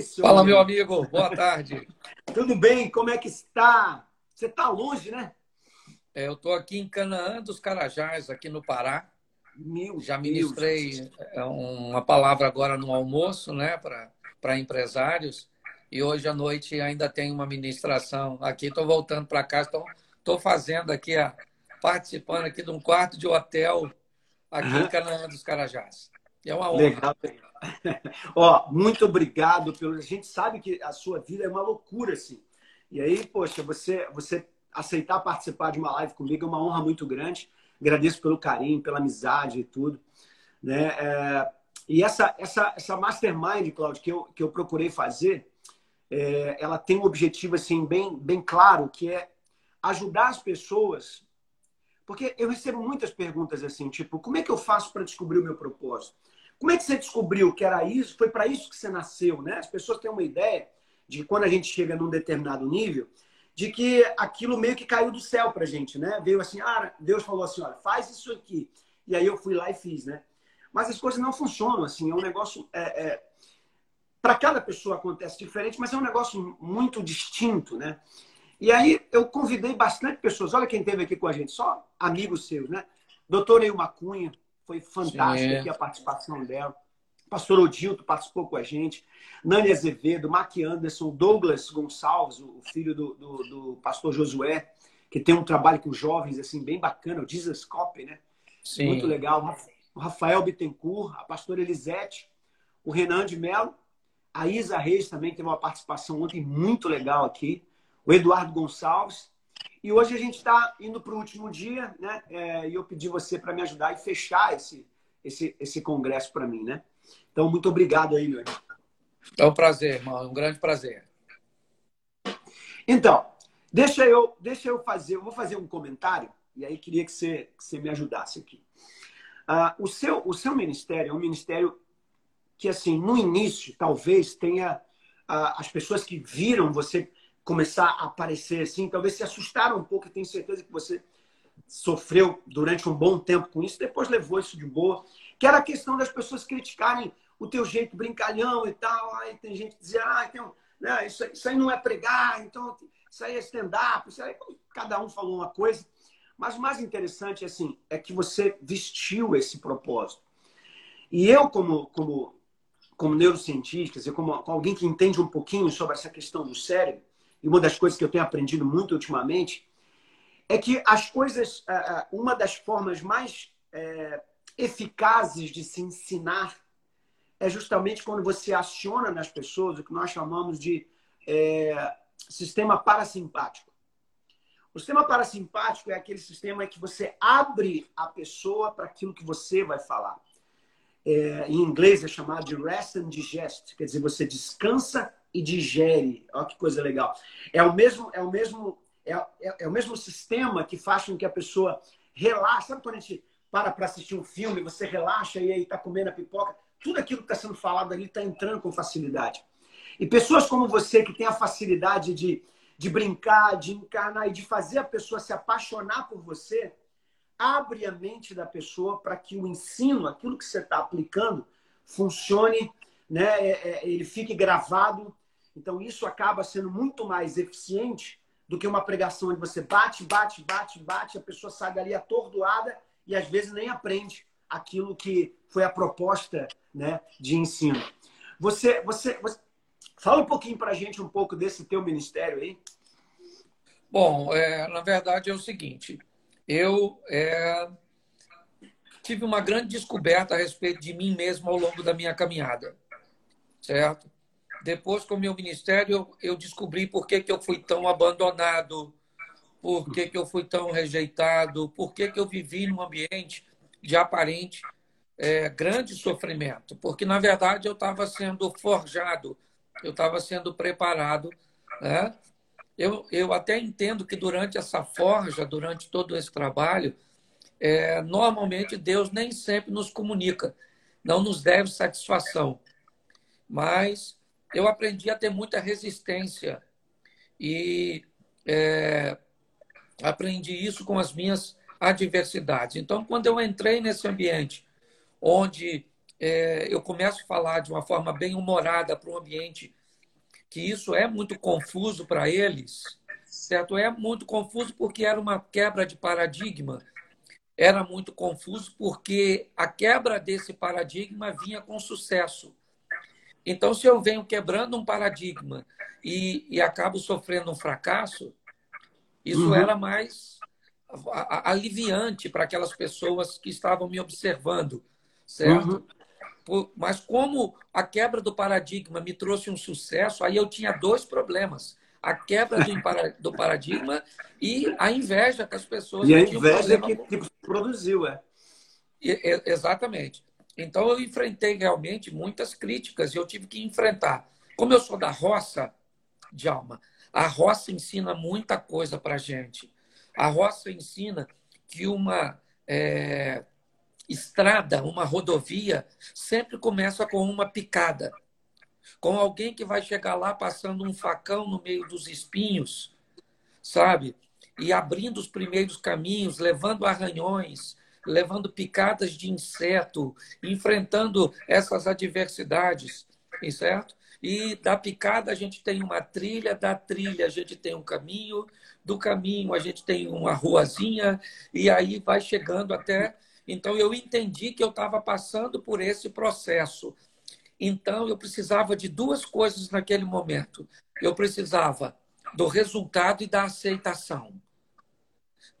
Fala, meu amigo. Boa tarde. Tudo bem? Como é que está? Você está longe, né? É, eu estou aqui em Canaã dos Carajás, aqui no Pará. Meu Já ministrei Deus. É, uma palavra agora no almoço, né, para empresários. E hoje à noite ainda tem uma ministração aqui. Estou voltando para casa. Estou fazendo aqui, a, participando aqui de um quarto de hotel aqui uhum. em Canaã dos Carajás. É uma honra. Legal. Ó, muito obrigado pelo. A gente sabe que a sua vida é uma loucura, assim. E aí, poxa, você, você aceitar participar de uma live comigo é uma honra muito grande. Agradeço pelo carinho, pela amizade e tudo. Né? É... E essa, essa, essa mastermind, Claudio, que eu, que eu procurei fazer, é... ela tem um objetivo assim, bem, bem claro, que é ajudar as pessoas. Porque eu recebo muitas perguntas assim, tipo, como é que eu faço para descobrir o meu propósito? Como é que você descobriu que era isso? Foi para isso que você nasceu, né? As pessoas têm uma ideia de que quando a gente chega num determinado nível, de que aquilo meio que caiu do céu pra gente, né? Veio assim, ah, Deus falou assim, olha, faz isso aqui. E aí eu fui lá e fiz, né? Mas as coisas não funcionam assim, é um negócio... É, é... Para cada pessoa acontece diferente, mas é um negócio muito distinto, né? E aí eu convidei bastante pessoas. Olha quem teve aqui com a gente, só amigos seus, né? Doutor Eil Macunha, foi fantástica aqui a participação dela. Pastor Odilto participou com a gente. Nani Azevedo, Mark Anderson, Douglas Gonçalves, o filho do, do, do, pastor Josué, que tem um trabalho com jovens assim bem bacana, o Jesus Copy, né? Sim. Muito legal. O Rafael Bittencourt, a pastora Elisete, o Renan de Mello, a Isa Reis também teve uma participação ontem muito legal aqui, o Eduardo Gonçalves, e hoje a gente está indo para o último dia, né? É, e eu pedi você para me ajudar e fechar esse, esse, esse congresso para mim, né? Então, muito obrigado aí, meu É um prazer, irmão, um grande prazer. Então, deixa eu, deixa eu fazer, eu vou fazer um comentário, e aí queria que você, que você me ajudasse aqui. Uh, o, seu, o seu ministério é um ministério que, assim, no início, talvez tenha uh, as pessoas que viram você começar a aparecer assim, talvez se assustaram um pouco, e tenho certeza que você sofreu durante um bom tempo com isso, depois levou isso de boa, que era a questão das pessoas criticarem o teu jeito brincalhão e tal, aí tem gente que dizia, ah, então, né, isso, isso aí não é pregar, então isso aí é stand-up, isso aí, cada um falou uma coisa, mas o mais interessante, assim, é que você vestiu esse propósito. E eu, como, como, como neurocientista, como alguém que entende um pouquinho sobre essa questão do cérebro, e uma das coisas que eu tenho aprendido muito ultimamente, é que as coisas, uma das formas mais é, eficazes de se ensinar é justamente quando você aciona nas pessoas o que nós chamamos de é, sistema parasimpático. O sistema parasimpático é aquele sistema que você abre a pessoa para aquilo que você vai falar. É, em inglês é chamado de rest and digest, quer dizer, você descansa e digere. Olha que coisa legal. É o mesmo, é o mesmo, é, é, é o mesmo sistema que faz com que a pessoa relaxe. Sabe quando a gente para para assistir um filme, você relaxa e aí está comendo a pipoca? Tudo aquilo que está sendo falado ali está entrando com facilidade. E pessoas como você, que tem a facilidade de, de brincar, de encarnar e de fazer a pessoa se apaixonar por você, abre a mente da pessoa para que o ensino, aquilo que você está aplicando, funcione, né? É, é, ele fique gravado então, isso acaba sendo muito mais eficiente do que uma pregação onde você bate, bate, bate, bate, a pessoa sai dali atordoada e às vezes nem aprende aquilo que foi a proposta né, de ensino. Você, você, você... fala um pouquinho para a gente um pouco desse teu ministério aí. Bom, é, na verdade é o seguinte, eu é, tive uma grande descoberta a respeito de mim mesmo ao longo da minha caminhada, certo? Depois, com o meu ministério, eu, descobri por que, que eu fui tão abandonado, por que, que eu fui tão rejeitado, por que, que eu vivi num ambiente de aparente é, grande sofrimento. Porque, na verdade, eu estava sendo forjado eu estava sendo preparado. Né? Eu, eu até entendo que durante essa forja, durante todo esse trabalho, é, normalmente Deus nem sempre nos comunica, não nos deve satisfação. Mas eu aprendi a ter muita resistência e é, aprendi isso com as minhas adversidades. Então, quando eu entrei nesse ambiente onde é, eu começo a falar de uma forma bem humorada para um ambiente que isso é muito confuso para eles, certo? É muito confuso porque era uma quebra de paradigma. Era muito confuso porque a quebra desse paradigma vinha com sucesso. Então, se eu venho quebrando um paradigma e, e acabo sofrendo um fracasso, isso uhum. era mais aliviante para aquelas pessoas que estavam me observando, certo? Uhum. Mas como a quebra do paradigma me trouxe um sucesso, aí eu tinha dois problemas. A quebra do, do paradigma e a inveja que as pessoas E a inveja que, que produziu, é. E, exatamente. Então eu enfrentei realmente muitas críticas e eu tive que enfrentar. Como eu sou da roça, de alma, a roça ensina muita coisa para gente. A roça ensina que uma é, estrada, uma rodovia, sempre começa com uma picada. Com alguém que vai chegar lá passando um facão no meio dos espinhos, sabe? E abrindo os primeiros caminhos, levando arranhões, levando picadas de inseto, enfrentando essas adversidades, certo? E da picada a gente tem uma trilha, da trilha a gente tem um caminho, do caminho a gente tem uma ruazinha, e aí vai chegando até. Então eu entendi que eu estava passando por esse processo. Então eu precisava de duas coisas naquele momento. Eu precisava do resultado e da aceitação.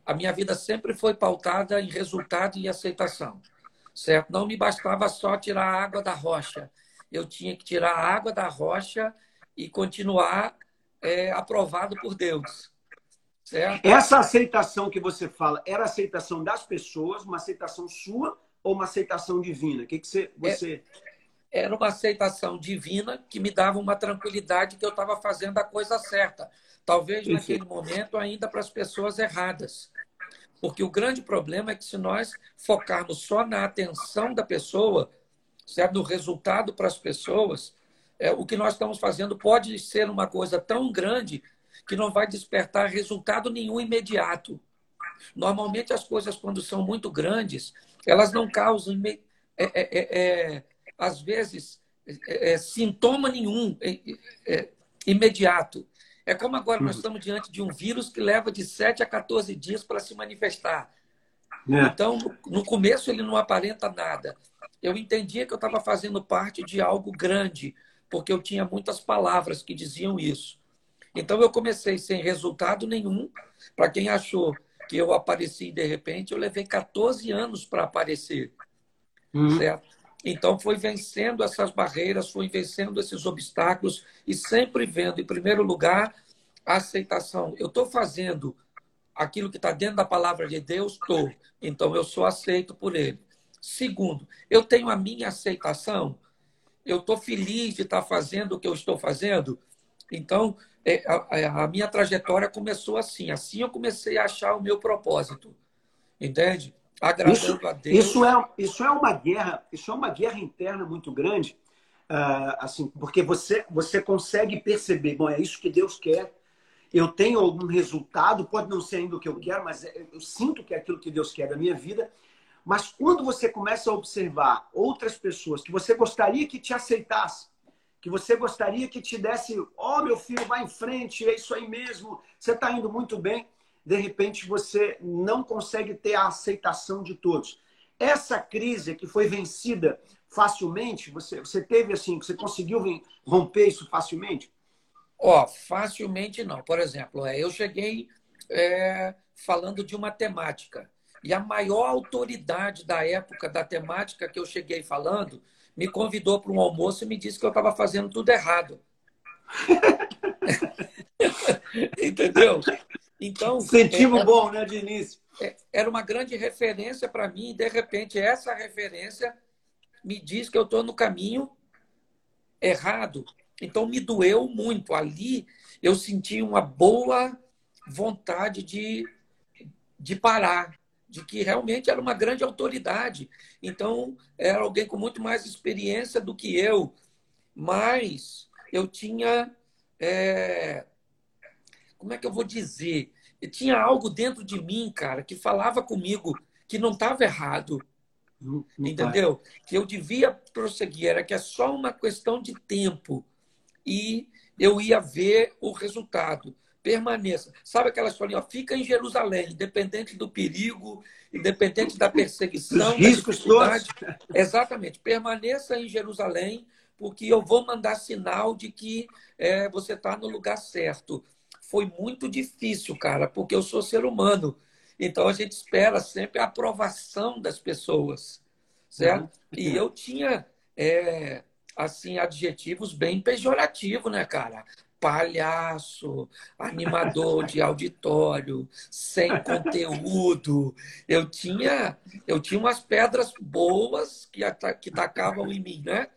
A minha vida sempre foi pautada em resultado e aceitação. Certo? Não me bastava só tirar a água da rocha eu tinha que tirar a água da rocha e continuar é, aprovado por Deus. Certo? Essa aceitação que você fala, era aceitação das pessoas, uma aceitação sua ou uma aceitação divina? O que, que você, você... É, era uma aceitação divina que me dava uma tranquilidade que eu estava fazendo a coisa certa. Talvez naquele momento ainda para as pessoas erradas. Porque o grande problema é que se nós focarmos só na atenção da pessoa, certo? do resultado para as pessoas, é, o que nós estamos fazendo pode ser uma coisa tão grande que não vai despertar resultado nenhum imediato. Normalmente as coisas, quando são muito grandes, elas não causam, é, é, é, é às vezes, é, sintoma nenhum imediato. É como agora nós uhum. estamos diante de um vírus que leva de 7 a 14 dias para se manifestar. Então, no começo ele não aparenta nada eu entendia que eu estava fazendo parte de algo grande, porque eu tinha muitas palavras que diziam isso. Então eu comecei sem resultado nenhum. Para quem achou que eu apareci de repente, eu levei 14 anos para aparecer. Uhum. Certo? Então foi vencendo essas barreiras, foi vencendo esses obstáculos e sempre vendo, em primeiro lugar, a aceitação. Eu estou fazendo aquilo que está dentro da palavra de Deus, estou. Então eu sou aceito por Ele. Segundo, eu tenho a minha aceitação, eu estou feliz de estar fazendo o que eu estou fazendo. Então, é, a, a, minha trajetória começou assim. Assim eu comecei a achar o meu propósito. Entende? Agradando isso, a Deus. Isso é, isso é uma guerra, isso é uma guerra interna muito grande. Uh, assim, porque você, você consegue perceber, bom, é isso que Deus quer. Eu tenho algum resultado, pode não ser ainda o que eu quero, mas é, eu sinto que é aquilo que Deus quer da minha vida. Mas quando você começa a observar outras pessoas que você gostaria que te aceitasse, que você gostaria que te desse, ó oh, meu filho, vai em frente, é isso aí mesmo, você está indo muito bem, de repente você não consegue ter a aceitação de todos. Essa crise que foi vencida facilmente, você, você teve assim, você conseguiu romper isso facilmente? Ó, oh, facilmente não. Por exemplo, é, eu cheguei é, falando de uma temática. E a maior autoridade da época da temática que eu cheguei falando me convidou para um almoço e me disse que eu estava fazendo tudo errado. Entendeu? Então. Incentivo era, bom, né, de início? É, era uma grande referência para mim, e de repente essa referência me diz que eu estou no caminho errado. Então me doeu muito. Ali eu senti uma boa vontade de, de parar, de que realmente era uma grande autoridade. Então era alguém com muito mais experiência do que eu, mas eu tinha. É... Como é que eu vou dizer? Eu tinha algo dentro de mim, cara, que falava comigo que não estava errado. Não, não entendeu? Vai. Que eu devia prosseguir, era que é só uma questão de tempo e eu ia ver o resultado. Permaneça. Sabe aquela historinha? Fica em Jerusalém, independente do perigo, independente da perseguição, da dificuldade. Exatamente. Permaneça em Jerusalém, porque eu vou mandar sinal de que é, você está no lugar certo. Foi muito difícil, cara, porque eu sou ser humano. Então a gente espera sempre a aprovação das pessoas, certo? Uhum. E eu tinha é, assim adjetivos bem pejorativos, né, cara? Palhaço, animador de auditório, sem conteúdo. Eu tinha, eu tinha umas pedras boas que, que tacavam em mim, né?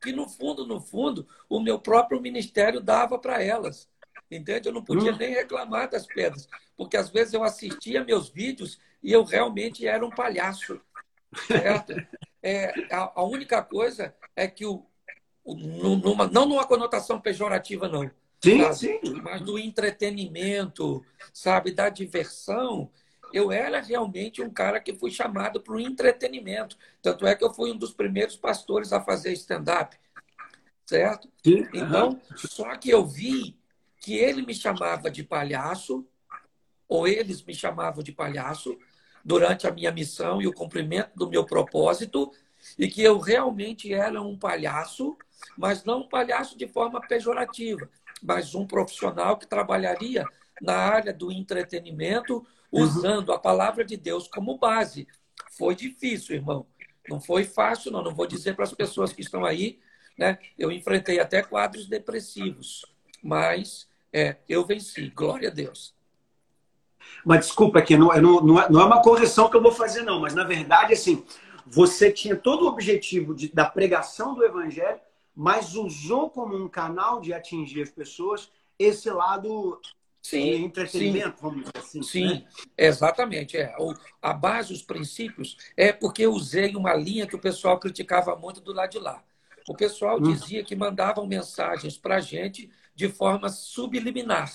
Que no fundo, no fundo, o meu próprio ministério dava para elas. Entende? Eu não podia hum. nem reclamar das pedras, porque às vezes eu assistia meus vídeos e eu realmente era um palhaço. Certo? É, a, a única coisa é que o, numa, não numa conotação pejorativa, não. Sim, sabe? sim. Mas do entretenimento, sabe, da diversão. Eu era realmente um cara que fui chamado para o entretenimento. Tanto é que eu fui um dos primeiros pastores a fazer stand-up. Certo? Sim. Então, uhum. só que eu vi que ele me chamava de palhaço, ou eles me chamavam de palhaço, durante a minha missão e o cumprimento do meu propósito, e que eu realmente era um palhaço mas não um palhaço de forma pejorativa, mas um profissional que trabalharia na área do entretenimento, uhum. usando uhum. a palavra de Deus como base. Foi difícil, irmão. Não foi fácil, não. Não vou dizer para as pessoas que estão aí, né? Eu enfrentei até quadros depressivos, mas é, eu venci. Glória a Deus. Mas desculpa aqui, não, não, não é, é uma correção que eu vou fazer, não. Mas na verdade, assim, você tinha todo o objetivo de, da pregação do evangelho, mas usou como um canal de atingir as pessoas esse lado sim, de entretenimento, sim, vamos dizer assim. Sim, né? exatamente. É. A base, os princípios, é porque eu usei uma linha que o pessoal criticava muito do lado de lá. O pessoal hum. dizia que mandavam mensagens para a gente de forma subliminar.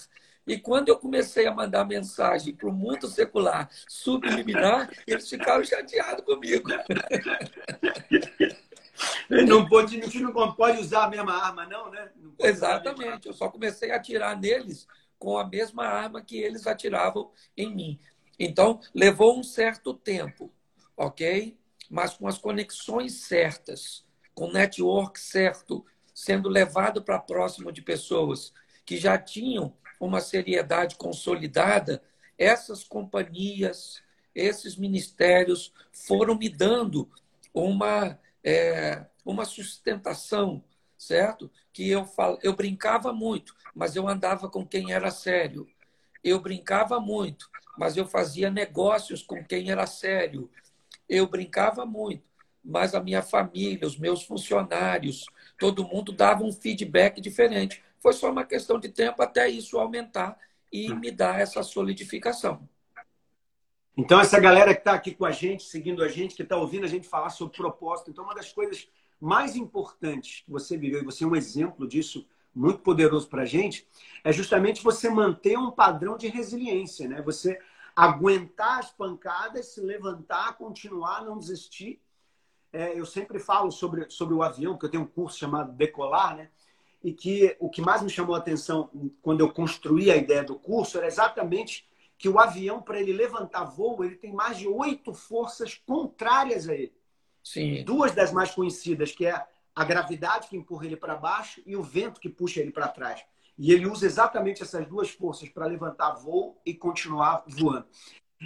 E quando eu comecei a mandar mensagem para o mundo secular subliminar, eles ficaram chateados comigo. Não pode, a gente não pode usar a mesma arma, não, né? Não Exatamente. Eu só comecei a atirar neles com a mesma arma que eles atiravam em mim. Então, levou um certo tempo, ok? Mas com as conexões certas, com o network certo, sendo levado para próximo de pessoas que já tinham uma seriedade consolidada, essas companhias, esses ministérios foram me dando uma é, uma sustentação, certo? Que eu, fal... eu brincava muito, mas eu andava com quem era sério. Eu brincava muito, mas eu fazia negócios com quem era sério. Eu brincava muito, mas a minha família, os meus funcionários, todo mundo dava um feedback diferente. Foi só uma questão de tempo até isso aumentar e me dar essa solidificação. Então, essa galera que está aqui com a gente, seguindo a gente, que está ouvindo a gente falar sobre propósito, então, uma das coisas mais importantes que você viveu, e você é um exemplo disso muito poderoso para a gente, é justamente você manter um padrão de resiliência, né? Você aguentar as pancadas, se levantar, continuar, não desistir. É, eu sempre falo sobre, sobre o avião, porque eu tenho um curso chamado Decolar, né? E que o que mais me chamou a atenção quando eu construí a ideia do curso era exatamente que o avião, para ele levantar voo, ele tem mais de oito forças contrárias a ele. Sim. Duas das mais conhecidas, que é a gravidade que empurra ele para baixo e o vento que puxa ele para trás. E ele usa exatamente essas duas forças para levantar voo e continuar voando.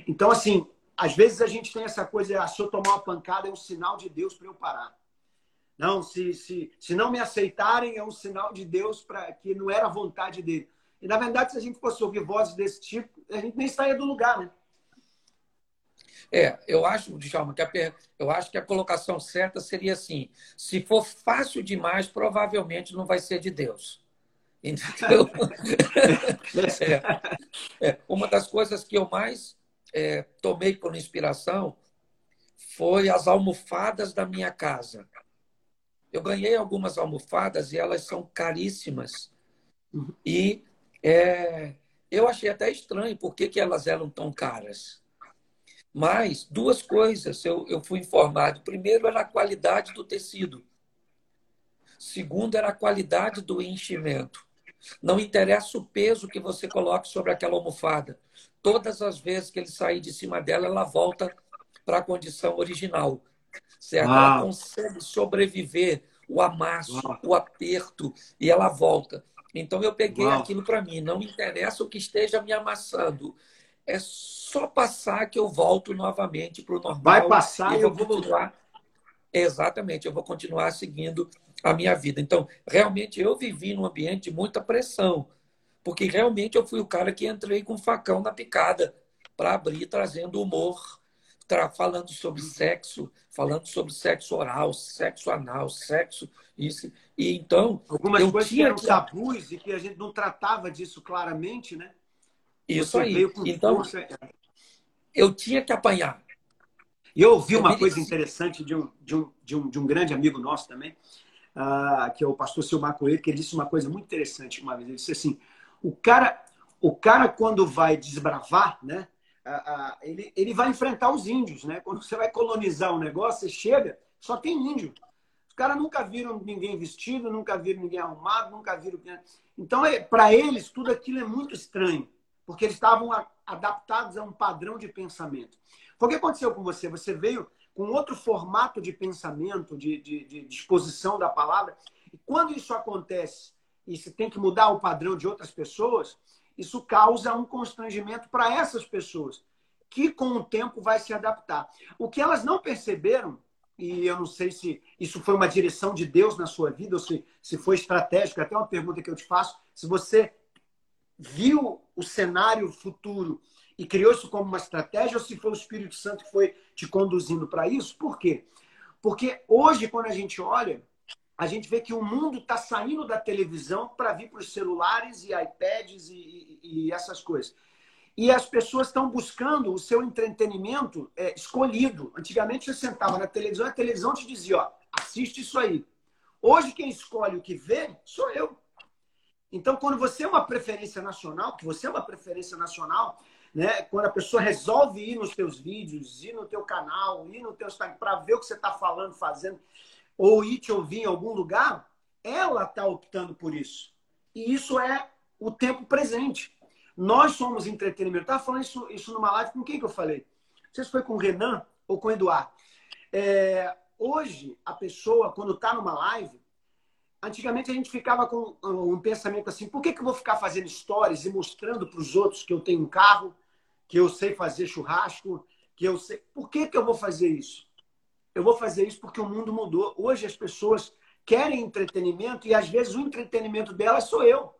Então, assim, às vezes a gente tem essa coisa, ah, se eu tomar uma pancada é um sinal de Deus para eu parar. Não, se, se, se não me aceitarem é um sinal de Deus para que não era a vontade dele. E, na verdade, se a gente fosse ouvir vozes desse tipo, a gente nem saia do lugar, né? É, eu acho, Djalma, que a, eu acho que a colocação certa seria assim: se for fácil demais, provavelmente não vai ser de Deus. Entendeu? é, é, uma das coisas que eu mais é, tomei por inspiração foi as almofadas da minha casa. Eu ganhei algumas almofadas e elas são caríssimas. E é, eu achei até estranho por que, que elas eram tão caras. Mas duas coisas eu, eu fui informado. Primeiro era a qualidade do tecido. Segundo era a qualidade do enchimento. Não interessa o peso que você coloque sobre aquela almofada. Todas as vezes que ele sair de cima dela, ela volta para a condição original. Certo? Ela consegue sobreviver o amasso, Uau. o aperto, e ela volta. Então eu peguei Uau. aquilo para mim. Não interessa o que esteja me amassando. É só passar que eu volto novamente para o normal. Vai passar e eu, eu vou continuar. Exatamente, eu vou continuar seguindo a minha vida. Então, realmente eu vivi num ambiente de muita pressão, porque realmente eu fui o cara que entrei com o facão na picada para abrir, trazendo humor, falando sobre sexo, falando sobre sexo oral, sexo anal, sexo isso. E então algumas coisas tinha que eram que... tabus e que a gente não tratava disso claramente, né? Isso Você aí. Então força... eu tinha que apanhar. E eu ouvi uma coisa interessante de um, de um, de um, de um grande amigo nosso também, uh, que é o pastor Silmar Coelho, que ele disse uma coisa muito interessante uma vez. Ele disse assim: o cara, o cara quando vai desbravar, né? Ele, ele vai enfrentar os índios, né? Quando você vai colonizar um negócio, você chega, só tem índio. Os caras nunca viram ninguém vestido, nunca viram ninguém arrumado, nunca viram. Então, é, para eles, tudo aquilo é muito estranho, porque eles estavam adaptados a um padrão de pensamento. Foi o que aconteceu com você? Você veio com outro formato de pensamento, de, de, de disposição da palavra. E quando isso acontece e se tem que mudar o padrão de outras pessoas, isso causa um constrangimento para essas pessoas, que com o tempo vai se adaptar. O que elas não perceberam, e eu não sei se isso foi uma direção de Deus na sua vida, ou se, se foi estratégico, até uma pergunta que eu te faço, se você viu o cenário futuro e criou isso como uma estratégia, ou se foi o Espírito Santo que foi te conduzindo para isso. Por quê? Porque hoje, quando a gente olha, a gente vê que o mundo está saindo da televisão para vir para os celulares e iPads e, e, e, essas coisas. E as pessoas estão buscando o seu entretenimento é, escolhido. Antigamente você sentava na televisão e a televisão te dizia, ó, assiste isso aí. Hoje quem escolhe o que vê sou eu. Então, quando você é uma preferência nacional, que você é uma preferência nacional, né? Quando a pessoa resolve ir nos teus vídeos, ir no teu canal, ir no teu Instagram para ver o que você está falando, fazendo, ou ir te ouvir em algum lugar, ela está optando por isso. E isso é o tempo presente. Nós somos entretenimento. Estava falando isso, isso numa live com quem que eu falei? Não sei se foi com o Renan ou com o Eduardo. É, hoje, a pessoa, quando está numa live, antigamente a gente ficava com um pensamento assim: por que, que eu vou ficar fazendo stories e mostrando para os outros que eu tenho um carro, que eu sei fazer churrasco, que eu sei. Por que, que eu vou fazer isso? Eu vou fazer isso porque o mundo mudou. Hoje as pessoas querem entretenimento e às vezes o entretenimento delas sou eu.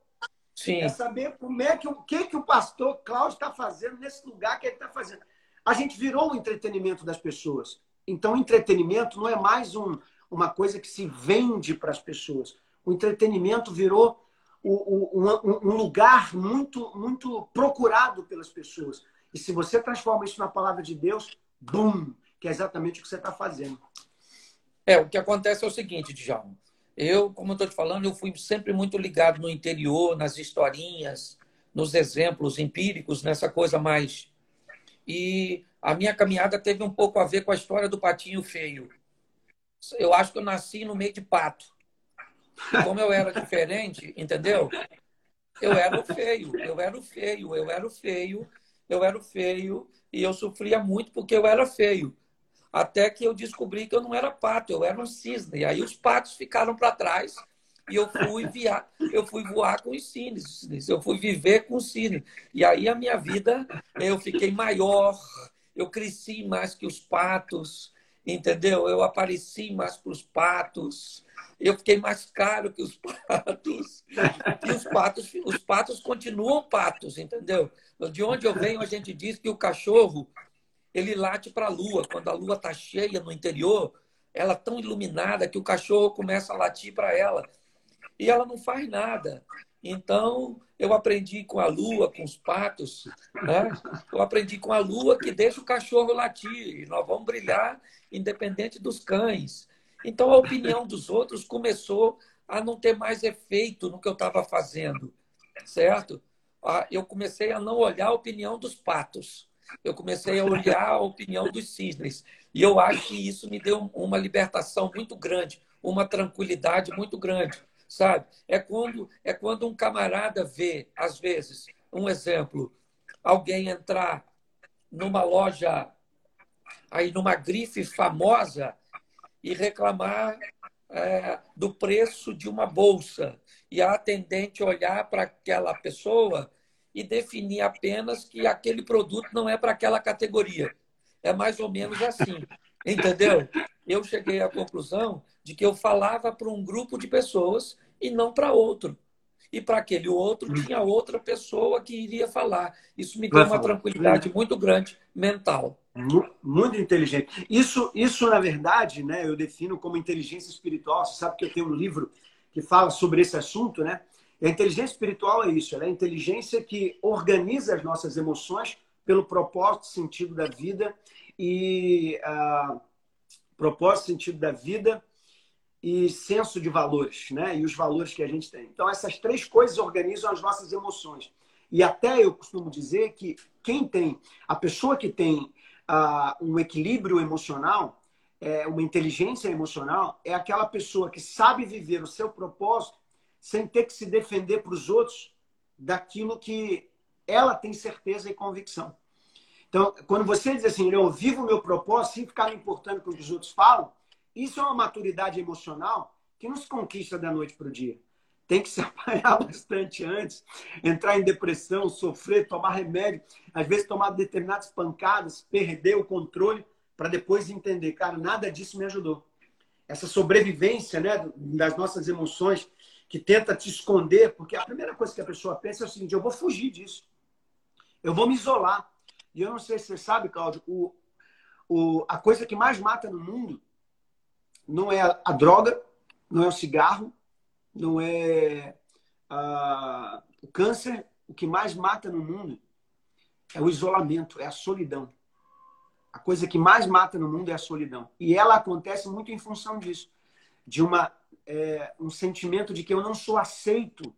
Sim. É saber como é que o que, que o pastor Cláudio está fazendo nesse lugar que ele está fazendo. A gente virou o entretenimento das pessoas. Então, o entretenimento não é mais um, uma coisa que se vende para as pessoas. O entretenimento virou um, um, lugar muito, muito procurado pelas pessoas. E se você transforma isso na palavra de Deus, bum, que é exatamente o que você está fazendo. É, o que acontece é o seguinte, Djalma. Eu, como eu estou te falando, eu fui sempre muito ligado no interior, nas historinhas, nos exemplos empíricos, nessa coisa mais. E a minha caminhada teve um pouco a ver com a história do patinho feio. Eu acho que eu nasci no meio de pato. Como eu era diferente, entendeu? Eu era o feio, eu era o feio, eu era o feio, eu era o feio e eu sofria muito porque eu era feio. Até que eu descobri que eu não era pato, eu era um cisne. E aí os patos ficaram para trás e eu fui viar, eu fui voar com os cisnes, eu fui viver com os cisnes. E aí a minha vida, eu fiquei maior, eu cresci mais que os patos, entendeu? Eu apareci mais para os patos, eu fiquei mais caro que os patos. E os patos, os patos continuam patos, entendeu? De onde eu venho, a gente diz que o cachorro ele late para a lua. Quando a lua está cheia no interior, ela tão iluminada que o cachorro começa a latir para ela. E ela não faz nada. Então, eu aprendi com a lua, com os patos, né? eu aprendi com a lua que deixa o cachorro latir, e nós vamos brilhar independente dos cães. Então, a opinião dos outros começou a não ter mais efeito no que eu estava fazendo, certo? Ah, eu comecei a não olhar a opinião dos patos, eu comecei a olhar a opinião dos cisnes. E eu acho que isso me deu uma libertação muito grande, uma tranquilidade muito grande sabe? É quando, é quando um camarada vê, às vezes, um exemplo, alguém entrar numa loja, aí numa grife famosa e reclamar é, do preço de uma bolsa e a atendente olhar para aquela pessoa e definir apenas que aquele produto não é para aquela categoria. É mais ou menos assim, entendeu? Eu cheguei à conclusão de que eu falava para um grupo de pessoas e não para outro. E para aquele outro tinha outra pessoa que iria falar. Isso me deu uma tranquilidade muito grande mental. Muito inteligente. Isso, isso na verdade, né, eu defino como inteligência espiritual. Você sabe que eu tenho um livro que fala sobre esse assunto, né? A inteligência espiritual é isso, é a inteligência que organiza as nossas emoções pelo propósito, sentido da vida e uh, propósito, sentido da vida e senso de valores, né? E os valores que a gente tem. Então, essas três coisas organizam as nossas emoções. E até eu costumo dizer que quem tem, a pessoa que tem uh, um equilíbrio emocional, é, uma inteligência emocional, é aquela pessoa que sabe viver o seu propósito sem ter que se defender para os outros daquilo que ela tem certeza e convicção. Então, quando você diz assim, eu vivo o meu propósito sem ficar me importando com o que os outros falam, isso é uma maturidade emocional que não se conquista da noite para o dia. Tem que se apanhar bastante antes, entrar em depressão, sofrer, tomar remédio, às vezes tomar determinadas pancadas, perder o controle, para depois entender, cara, nada disso me ajudou. Essa sobrevivência né, das nossas emoções que tenta te esconder, porque a primeira coisa que a pessoa pensa é o seguinte: eu vou fugir disso, eu vou me isolar. E eu não sei se você sabe, Cláudio, o, o, a coisa que mais mata no mundo não é a droga, não é o cigarro, não é a, o câncer. O que mais mata no mundo é o isolamento, é a solidão. A coisa que mais mata no mundo é a solidão. E ela acontece muito em função disso de uma, é, um sentimento de que eu não sou aceito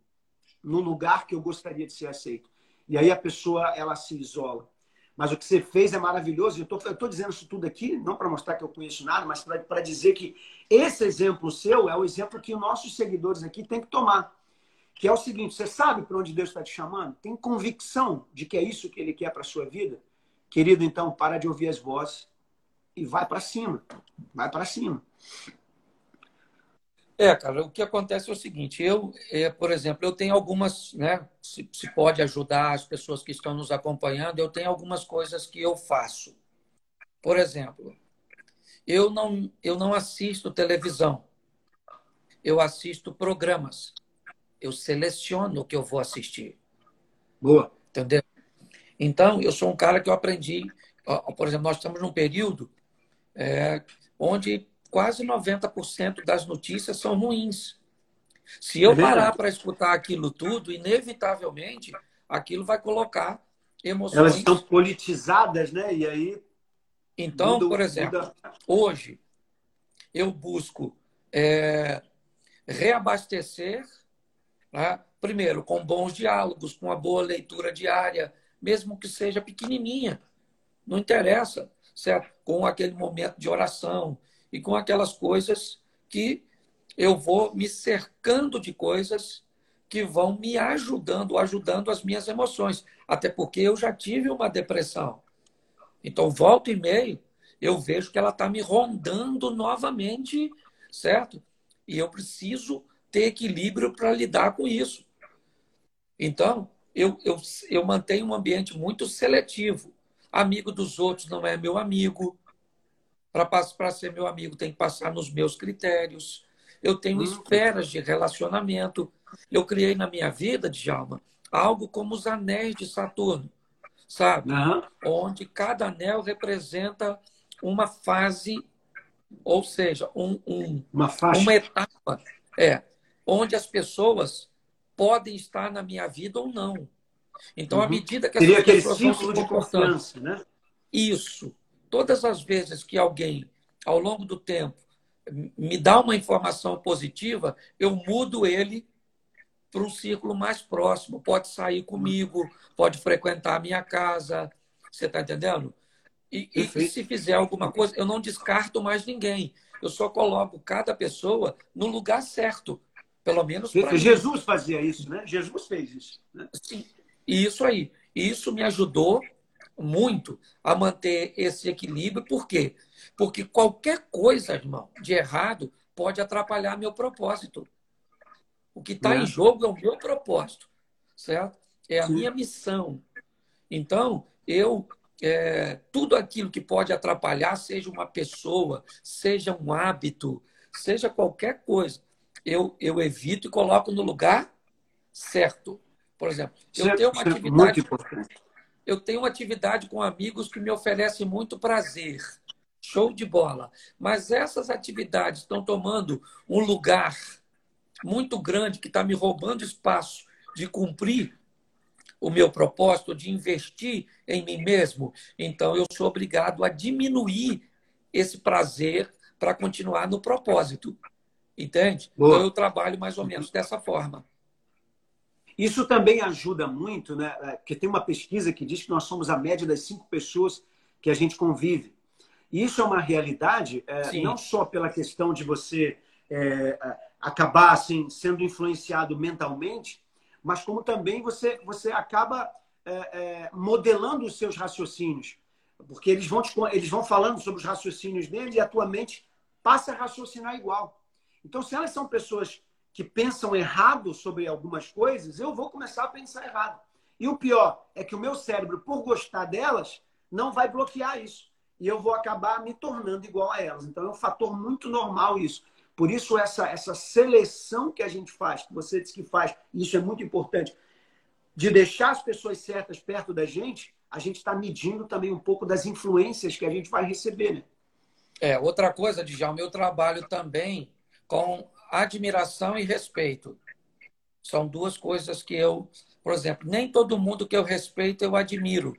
no lugar que eu gostaria de ser aceito. E aí a pessoa ela se isola. Mas o que você fez é maravilhoso. Eu estou dizendo isso tudo aqui, não para mostrar que eu conheço nada, mas para dizer que esse exemplo seu é o exemplo que nossos seguidores aqui têm que tomar. Que é o seguinte: você sabe para onde Deus está te chamando? Tem convicção de que é isso que Ele quer para a sua vida? Querido, então, para de ouvir as vozes e vai para cima. Vai para cima. É, cara, o que acontece é o seguinte, eu, é, por exemplo, eu tenho algumas, né, se, se pode ajudar as pessoas que estão nos acompanhando, eu tenho algumas coisas que eu faço. Por exemplo, eu não, eu não assisto televisão, eu assisto programas, eu seleciono o que eu vou assistir. Boa. Entendeu? Então, eu sou um cara que eu aprendi, por exemplo, nós estamos num período é, onde quase 90% das notícias são ruins. Se eu é parar para escutar aquilo tudo, inevitavelmente aquilo vai colocar emoções. Elas estão politizadas, né? E aí. Então, muda, por exemplo, muda... hoje eu busco é, reabastecer, né? primeiro, com bons diálogos, com uma boa leitura diária, mesmo que seja pequenininha, não interessa, certo? Com aquele momento de oração, e com aquelas coisas que eu vou me cercando de coisas que vão me ajudando, ajudando as minhas emoções. Até porque eu já tive uma depressão. Então, volta e meio, eu vejo que ela está me rondando novamente, certo? E eu preciso ter equilíbrio para lidar com isso. Então, eu, eu, eu mantenho um ambiente muito seletivo. Amigo dos outros não é meu amigo. Para ser meu amigo, tem que passar nos meus critérios. Eu tenho hum. esferas de relacionamento. Eu criei na minha vida, Djalma, algo como os anéis de Saturno. sabe? Uhum. Onde cada anel representa uma fase, ou seja, um, um, uma, faixa. uma etapa, é, onde as pessoas podem estar na minha vida ou não. Então, uhum. à medida que as Seria aquele círculo de confiança, né? Isso. Todas as vezes que alguém, ao longo do tempo, me dá uma informação positiva, eu mudo ele para um círculo mais próximo. Pode sair comigo, pode frequentar a minha casa. Você está entendendo? E, e, se fizer alguma coisa, eu não descarto mais ninguém. Eu só coloco cada pessoa no lugar certo. Pelo menos para Jesus mim. fazia isso, né? Jesus fez isso. Né? Sim. E isso aí. Isso me ajudou muito a manter esse equilíbrio. Por quê? Porque qualquer coisa, irmão, de errado pode atrapalhar meu propósito. O que está é. em jogo é o meu propósito, certo? É a Sim. minha missão. Então, eu é, tudo aquilo que pode atrapalhar, seja uma pessoa, seja um hábito, seja qualquer coisa, eu, eu evito e coloco no lugar certo. Por exemplo, eu certo, tenho uma atividade. Eu tenho uma atividade com amigos que me oferece muito prazer. Show de bola. Mas essas atividades estão tomando um lugar muito grande que está me roubando espaço de cumprir o meu propósito, de investir em mim mesmo. Então, eu sou obrigado a diminuir esse prazer para continuar no propósito. Entende? Boa. Então, eu trabalho mais ou menos dessa forma. Isso também ajuda muito, né? É, porque tem uma pesquisa que diz que nós somos a média das cinco pessoas que a gente convive. E isso é uma realidade, é, não só pela questão de você é, acabar assim, sendo influenciado mentalmente, mas como também você, você acaba é, é, modelando os seus raciocínios. Porque eles vão, te, eles vão falando sobre os raciocínios deles e a tua mente passa a raciocinar igual. Então, se elas são pessoas que pensam errado sobre algumas coisas, eu vou começar a pensar errado. E o pior é que o meu cérebro, por gostar delas, não vai bloquear isso. E eu vou acabar me tornando igual a elas. Então é um fator muito normal isso. Por isso, essa, essa seleção que a gente faz, que você disse que faz, e isso é muito importante, de deixar as pessoas certas perto da gente, a gente está medindo também um pouco das influências que a gente vai receber, né? É, outra coisa, Djalma, eu trabalho também com admiração e respeito. São duas coisas que eu, por exemplo, nem todo mundo que eu respeito eu admiro.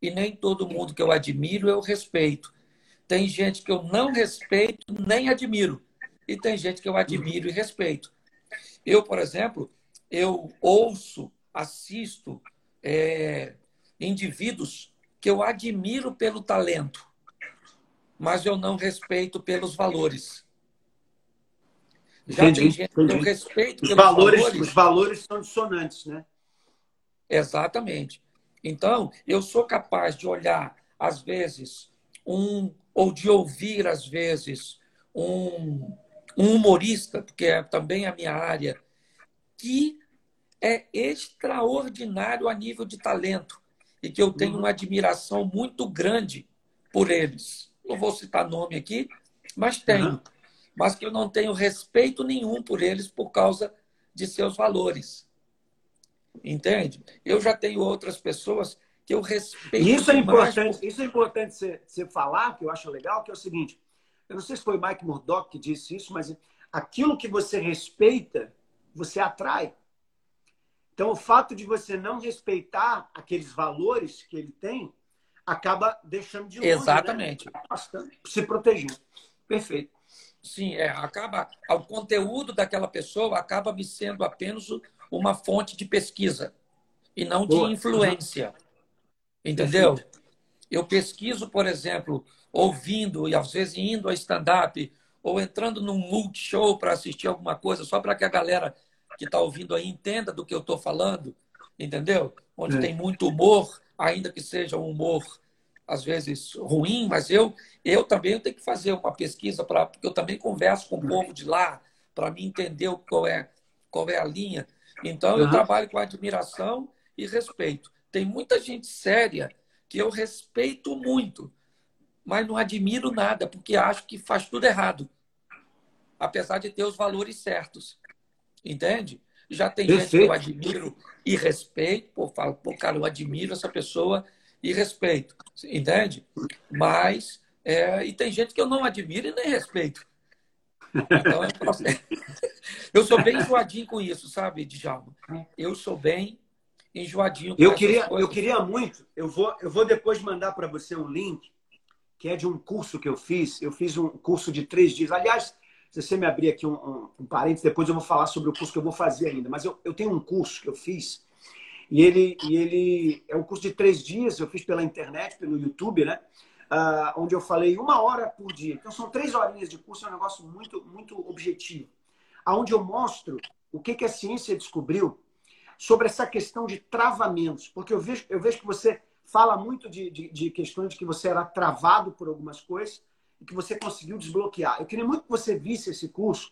E nem todo mundo que eu admiro eu respeito. Tem gente que eu não respeito nem admiro. E tem gente que eu admiro e respeito. Eu, por exemplo, eu ouço, assisto é, indivíduos que eu admiro pelo talento, mas eu não respeito pelos valores. Já entendi, tem gente entendi. que eu respeito os valores, valores. Os valores são dissonantes, né? Exatamente. Então, eu sou capaz de olhar, às vezes, um, ou de ouvir, às vezes, um, um humorista, porque é também a minha área, que é extraordinário a nível de talento e que eu tenho uhum. uma admiração muito grande por eles. Não vou citar nome aqui, mas tenho. Uhum mas que eu não tenho respeito nenhum por eles por causa de seus valores. Entende? Eu já tenho outras pessoas que eu respeito. Isso é importante, por... isso é importante você, você falar, que eu acho legal, que é o seguinte: eu não sei se foi Mike Murdock que disse isso, mas aquilo que você respeita, você atrai. Então, o fato de você não respeitar aqueles valores que ele tem, acaba deixando de longe. Né? Exatamente. Né? Se protegendo. Perfeito. Sim, é, acaba o conteúdo daquela pessoa acaba me sendo apenas uma fonte de pesquisa e não de Boa. influência. Entendeu? Perfeito. Eu pesquiso, por exemplo, ouvindo e às vezes indo a stand-up ou entrando num multishow para assistir alguma coisa, só para que a galera que está ouvindo aí entenda do que eu estou falando, entendeu? Onde é. tem muito humor, ainda que seja um humor às vezes ruim, mas eu eu também tenho que fazer uma pesquisa para porque eu também converso com o povo de lá para me entender qual é qual é a linha. Então uhum. eu trabalho com admiração e respeito. Tem muita gente séria que eu respeito muito, mas não admiro nada porque acho que faz tudo errado, apesar de ter os valores certos. Entende? Já tem Perfeito. gente que eu admiro e respeito, pô, falo, pô, cara, eu admiro essa pessoa e respeito, entende? Mas, é, e tem gente que eu não admiro e nem respeito. Então, é eu sou bem enjoadinho com isso, sabe, Djalma? Eu sou bem enjoadinho com eu queria Eu queria muito, eu vou, eu vou depois mandar para você um link, que é de um curso que eu fiz. Eu fiz um curso de três dias. Aliás, se você me abrir aqui um, um, um parênteses, depois eu vou falar sobre o curso que eu vou fazer ainda. Mas eu, eu tenho um curso que eu fiz e ele, e ele é um curso de três dias, eu fiz pela internet, pelo YouTube, né? Uh, onde eu falei uma hora por dia. Então são três horinhas de curso, é um negócio muito, muito objetivo. Onde eu mostro o que, que a ciência descobriu sobre essa questão de travamentos. Porque eu vejo, eu vejo que você fala muito de, de, de questões de que você era travado por algumas coisas e que você conseguiu desbloquear. Eu queria muito que você visse esse curso,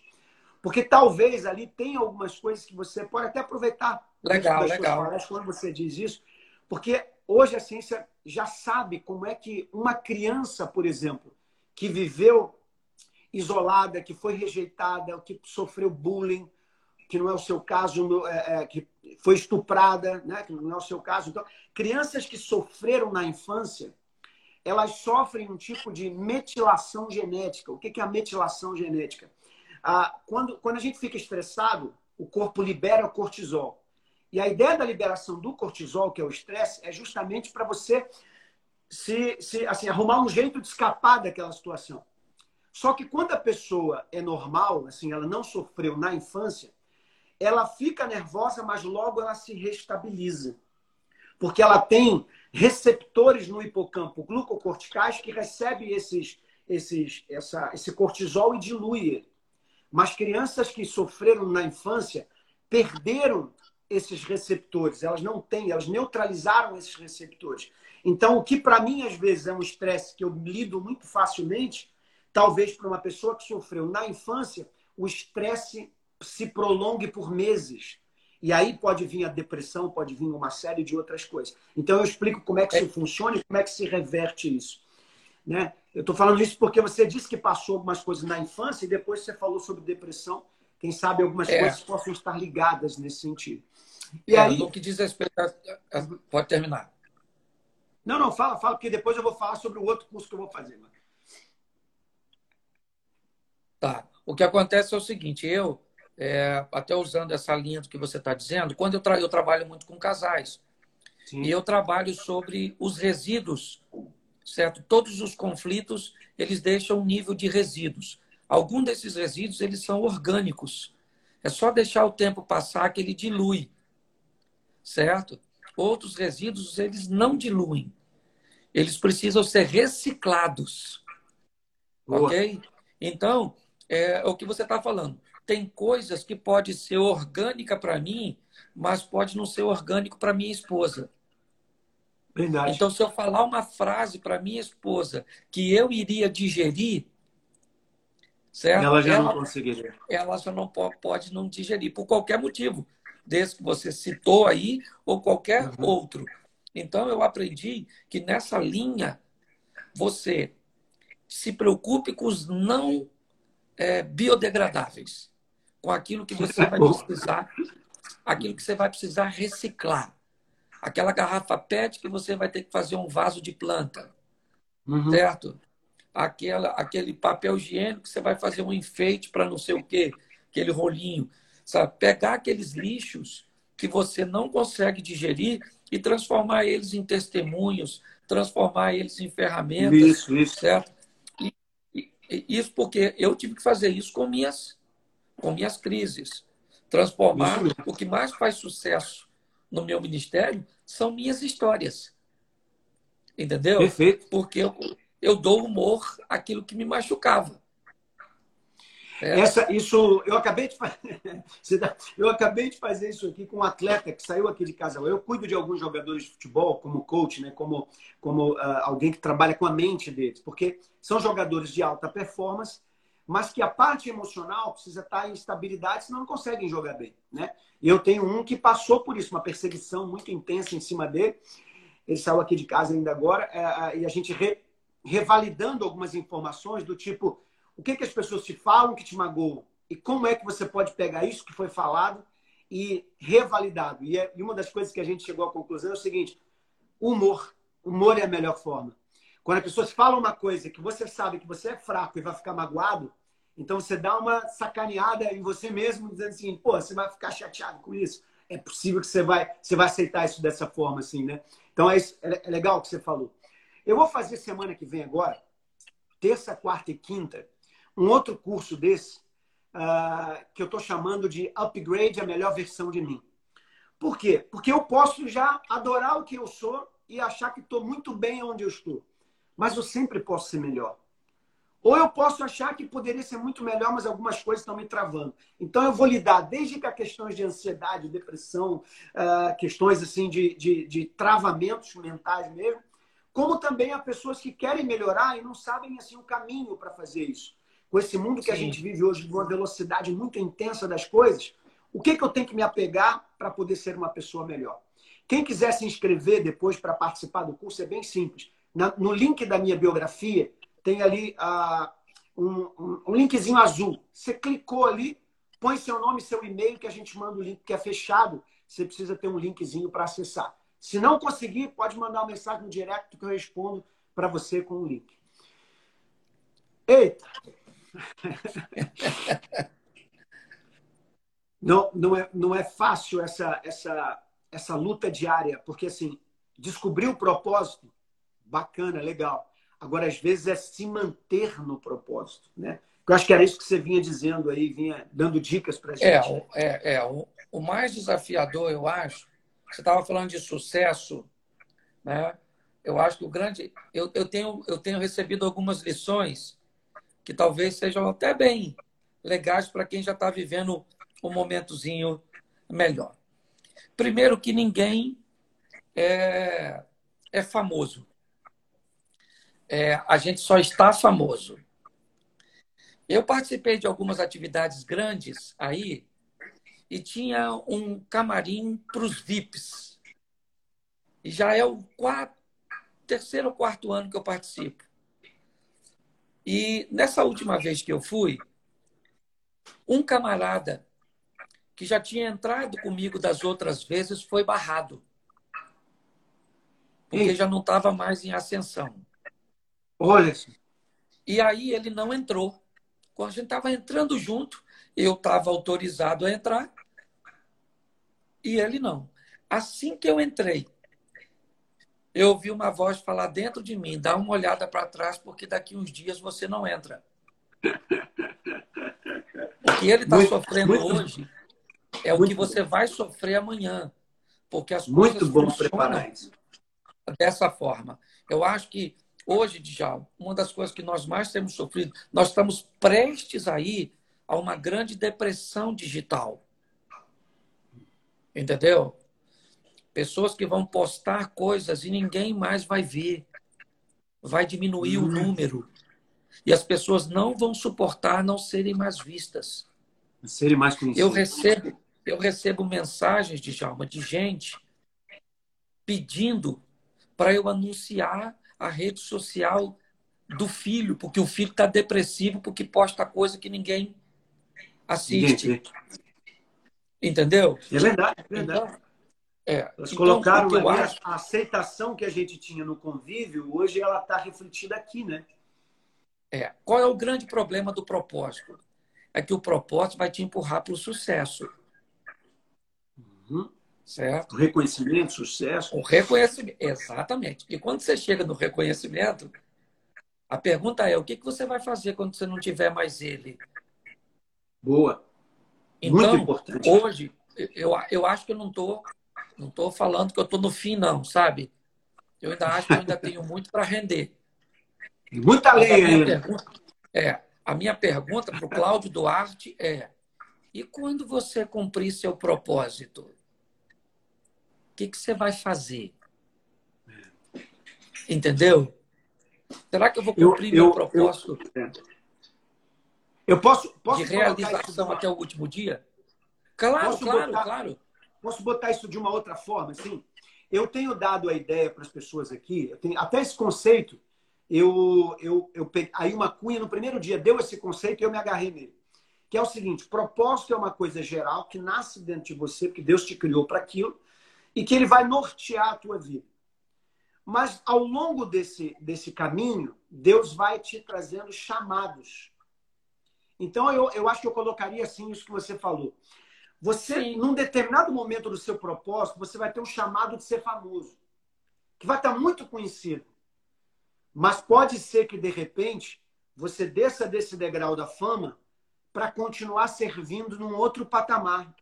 porque talvez ali tenha algumas coisas que você pode até aproveitar Legal, legal. quando você diz isso, porque hoje a ciência já sabe como é que uma criança, por exemplo, que viveu isolada, que foi rejeitada, que sofreu bullying, que não é o seu caso, é, é, que foi estuprada, né? que não é o seu caso. Então, crianças que sofreram na infância, elas sofrem um tipo de metilação genética. O que é a metilação genética? Ah, quando, quando a gente fica estressado, o corpo libera o cortisol. E a ideia da liberação do cortisol, que é o estresse, é justamente para você se, se assim, arrumar um jeito de escapar daquela situação. Só que quando a pessoa é normal, assim, ela não sofreu na infância, ela fica nervosa, mas logo ela se restabiliza. Porque ela tem receptores no hipocampo glucocorticais que recebem esses, esses, essa, esse cortisol e dilui. Mas crianças que sofreram na infância perderam esses receptores, elas não têm, elas neutralizaram esses receptores. Então, o que para mim às vezes é um estresse que eu lido muito facilmente, talvez para uma pessoa que sofreu na infância, o estresse se prolongue por meses. E aí pode vir a depressão, pode vir uma série de outras coisas. Então eu explico como é que isso funciona e como é que se reverte isso. Né? Eu estou falando isso porque você disse que passou algumas coisas na infância e depois você falou sobre depressão. Quem sabe algumas é. coisas possam estar ligadas nesse sentido. E é, aí, no que diz respeito a... Pode terminar. Não, não, fala, fala, porque depois eu vou falar sobre o outro curso que eu vou fazer. Mano. Tá. O que acontece é o seguinte, eu, é, até usando essa linha do que você está dizendo, quando eu, tra eu trabalho muito com casais, Sim. e eu trabalho sobre os resíduos, certo? Todos os conflitos, eles deixam um nível de resíduos. Alguns desses resíduos, eles são orgânicos. É só deixar o tempo passar que ele dilui certo? Outros resíduos, eles não diluem. Eles precisam ser reciclados. Boa. Ok? Então, é, o que você está falando. Tem coisas que pode ser orgânica para mim, mas pode não ser orgânico para minha esposa. Verdade. Então, se eu falar uma frase para minha esposa que eu iria digerir, certo? Ela já ela, não conseguiria. Ela já não pode, não digerir, por qualquer motivo desse que você citou aí, ou qualquer uhum. outro. Então, eu aprendi que nessa linha, você se preocupe com os não é, biodegradáveis, com aquilo que você vai precisar, aquilo que você vai precisar reciclar. Aquela garrafa PET que você vai ter que fazer um vaso de planta, uhum. certo? Aquela, aquele papel higiênico que você vai fazer um enfeite para não sei o quê, aquele rolinho. Sabe? Pegar aqueles lixos que você não consegue digerir e transformar eles em testemunhos, transformar eles em ferramentas. Isso, isso. Certo? E, e, isso porque eu tive que fazer isso com minhas, com minhas crises. Transformar o que mais faz sucesso no meu ministério são minhas histórias. Entendeu? Perfeito. Porque eu, eu dou humor àquilo que me machucava. É. Essa, isso, eu acabei de fazer, eu acabei de fazer isso aqui com um atleta que saiu aqui de casa. Eu cuido de alguns jogadores de futebol como coach, né? Como, como uh, alguém que trabalha com a mente deles, porque são jogadores de alta performance, mas que a parte emocional precisa estar em estabilidade, senão não conseguem jogar bem, né? E eu tenho um que passou por isso, uma perseguição muito intensa em cima dele. Ele saiu aqui de casa ainda agora uh, e a gente re, revalidando algumas informações do tipo o que, que as pessoas te falam que te magoam e como é que você pode pegar isso que foi falado e revalidado. E, é, e uma das coisas que a gente chegou à conclusão é o seguinte: humor. humor é a melhor forma. Quando as pessoas falam uma coisa que você sabe que você é fraco e vai ficar magoado, então você dá uma sacaneada em você mesmo, dizendo assim, pô, você vai ficar chateado com isso. É possível que você vai, você vai aceitar isso dessa forma, assim, né? Então é, isso, é, é legal o que você falou. Eu vou fazer semana que vem agora, terça, quarta e quinta, um outro curso desse, uh, que eu estou chamando de Upgrade a Melhor Versão de Mim. Por quê? Porque eu posso já adorar o que eu sou e achar que estou muito bem onde eu estou. Mas eu sempre posso ser melhor. Ou eu posso achar que poderia ser muito melhor, mas algumas coisas estão me travando. Então eu vou lidar desde com questões de ansiedade, depressão, uh, questões assim de, de, de, travamentos mentais mesmo, como também a pessoas que querem melhorar e não sabem assim o caminho para fazer isso. Com esse mundo que Sim. a gente vive hoje de uma velocidade muito intensa das coisas, o que, que eu tenho que me apegar para poder ser uma pessoa melhor? Quem quiser se inscrever depois para participar do curso é bem simples. no link da minha biografia, tem ali um, um, um, linkzinho azul. Você clicou ali, põe seu nome e seu e-mail que a gente manda o link que é fechado. Você precisa ter um linkzinho para acessar. Se não conseguir, pode mandar uma mensagem no direct que eu respondo para você com o link. Eita! não, não, é, não é fácil essa, essa, essa luta diária, porque assim, descobrir o propósito, bacana, legal. Agora, às vezes, é se manter no propósito, né? Eu acho que era isso que você vinha dizendo aí, vinha dando dicas para a é, gente. É, é, é o, o, mais desafiador, eu acho. Você estava falando de sucesso, né? Eu acho que o grande. Eu, eu, tenho, eu tenho recebido algumas lições que talvez sejam até bem legais para quem já está vivendo um momentozinho melhor. Primeiro, que ninguém é, é famoso é, a gente só está famoso. Eu participei de algumas atividades grandes aí e tinha um camarim para os VIPs. E já é o quarto, terceiro ou quarto ano que eu participo. E nessa última vez que eu fui, um camarada que já tinha entrado comigo das outras vezes foi barrado. Porque já não estava mais em ascensão. Olha. E aí ele não entrou. Quando a gente estava entrando junto, eu estava autorizado a entrar e ele não. Assim que eu entrei, eu ouvi uma voz falar dentro de mim: dá uma olhada para trás, porque daqui uns dias você não entra. O que ele está sofrendo muito, hoje é o que você vai sofrer amanhã. Porque as muito coisas bom preparar isso. dessa forma. Eu acho que Hoje, Djalma, uma das coisas que nós mais temos sofrido, nós estamos prestes a ir a uma grande depressão digital. Entendeu? Pessoas que vão postar coisas e ninguém mais vai ver. Vai diminuir uhum. o número. E as pessoas não vão suportar não serem mais vistas. Serem mais conhecidas. Eu recebo, eu recebo mensagens, Djalma, de gente pedindo para eu anunciar a rede social do filho, porque o filho está depressivo porque posta coisa que ninguém assiste. Ninguém Entendeu? É verdade, é verdade. Então, é. Elas então, colocaram eu acho... a aceitação que a gente tinha no convívio, hoje ela está refletida aqui, né? É. Qual é o grande problema do propósito? É que o propósito vai te empurrar para o sucesso. Uhum. Certo? O reconhecimento, sucesso. O reconhecimento, exatamente. E quando você chega no reconhecimento, a pergunta é: o que, que você vai fazer quando você não tiver mais ele? Boa. Então, Muito importante. Hoje, eu, eu acho que eu não estou não tô falando que eu estou no fim, não, sabe? Eu ainda acho que eu ainda tenho muito para render. Muita lei ainda. É, a minha pergunta para o Cláudio Duarte é: e quando você cumprir seu propósito? que, que você vai fazer? Entendeu? Será que eu vou cumprir eu, meu eu, propósito? Eu, eu posso, posso de realização até o último dia? Claro, posso claro, botar, claro. Posso botar isso de uma outra forma, assim? Eu tenho dado a ideia para as pessoas aqui, tenho, até esse conceito, eu, eu, eu peguei, aí uma cunha no primeiro dia deu esse conceito e eu me agarrei nele. Que é o seguinte: propósito é uma coisa geral que nasce dentro de você, porque Deus te criou para aquilo, e que ele vai nortear a tua vida. Mas ao longo desse, desse caminho, Deus vai te trazendo chamados. Então, eu, eu acho que eu colocaria assim isso que você falou. Você, Sim. num determinado momento do seu propósito, você vai ter um chamado de ser famoso, que vai estar muito conhecido. Mas pode ser que, de repente, você desça desse degrau da fama para continuar servindo num outro patamar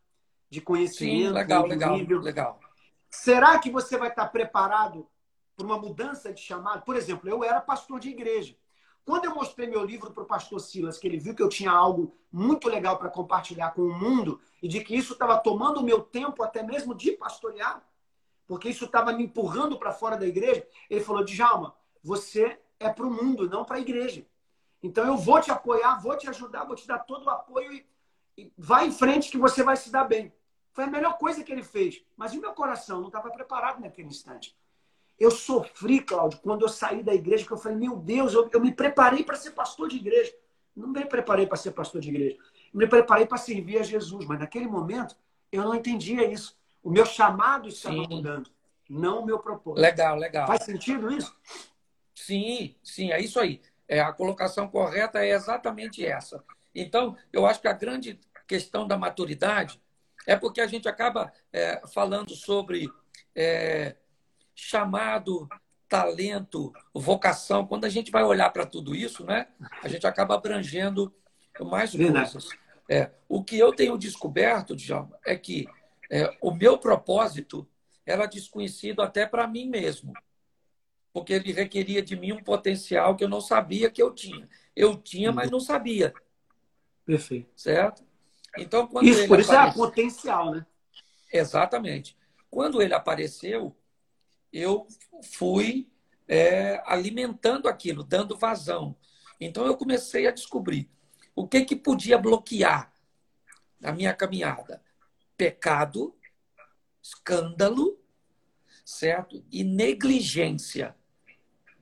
de conhecimento. Sim, legal, legal, nível. legal. Será que você vai estar preparado para uma mudança de chamado. Por exemplo, eu era pastor de igreja. Quando eu mostrei meu livro para o pastor Silas, que ele viu que eu tinha algo muito legal para compartilhar com o mundo e de que isso estava tomando o meu tempo até mesmo de pastorear, porque isso estava me empurrando para fora da igreja, ele falou: Djalma, você é para o mundo, não para a igreja. Então eu vou te apoiar, vou te ajudar, vou te dar todo o apoio e, e vai em frente que você vai se dar bem. Foi a melhor coisa que ele fez. Mas o meu coração não estava preparado naquele instante. Eu sofri, Cláudio, quando eu saí da igreja, que eu falei, meu Deus, eu, eu me preparei para ser pastor de igreja. Não me preparei para ser pastor de igreja. Me preparei para servir a Jesus. Mas naquele momento, eu não entendia isso. O meu chamado estava sim. mudando, não o meu propósito. Legal, legal. Faz sentido isso? Sim, sim, é isso aí. É, a colocação correta é exatamente essa. Então, eu acho que a grande questão da maturidade é porque a gente acaba é, falando sobre é, chamado, talento, vocação. Quando a gente vai olhar para tudo isso, né, a gente acaba abrangendo mais coisas. É, o que eu tenho descoberto, Djalma, é que é, o meu propósito era desconhecido até para mim mesmo, porque ele requeria de mim um potencial que eu não sabia que eu tinha. Eu tinha, mas não sabia. Perfeito. Certo? Então, quando isso, por isso apareceu... é potencial, né? Exatamente. Quando ele apareceu, eu fui é, alimentando aquilo, dando vazão. Então eu comecei a descobrir o que, que podia bloquear a minha caminhada: pecado, escândalo, certo? E negligência.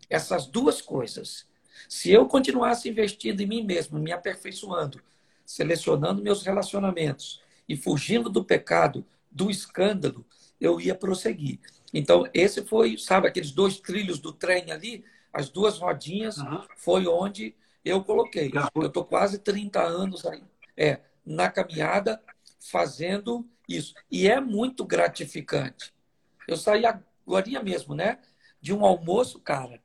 Essas duas coisas. Se eu continuasse investindo em mim mesmo, me aperfeiçoando, selecionando meus relacionamentos e fugindo do pecado, do escândalo, eu ia prosseguir. Então, esse foi, sabe, aqueles dois trilhos do trem ali, as duas rodinhas, uhum. foi onde eu coloquei. Eu estou quase 30 anos aí, é, na caminhada, fazendo isso. E é muito gratificante. Eu saí agora mesmo, né? De um almoço, cara,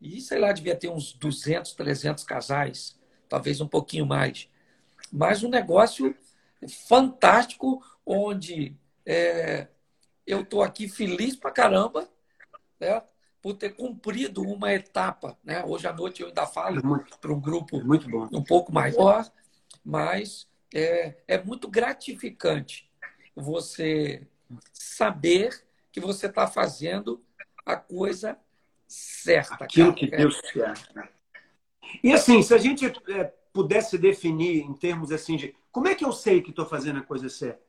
e sei lá, devia ter uns 200, 300 casais, talvez um pouquinho mais. Mas um negócio fantástico, onde é, eu estou aqui feliz pra caramba, né? por ter cumprido uma etapa. Né? Hoje à noite eu ainda falo é para um grupo é um pouco maior, mas é, é muito gratificante você saber que você está fazendo a coisa certa. Aquilo cara. que Deus quer. Né? E assim, se a gente é, pudesse definir em termos assim de como é que eu sei que estou fazendo a coisa certa?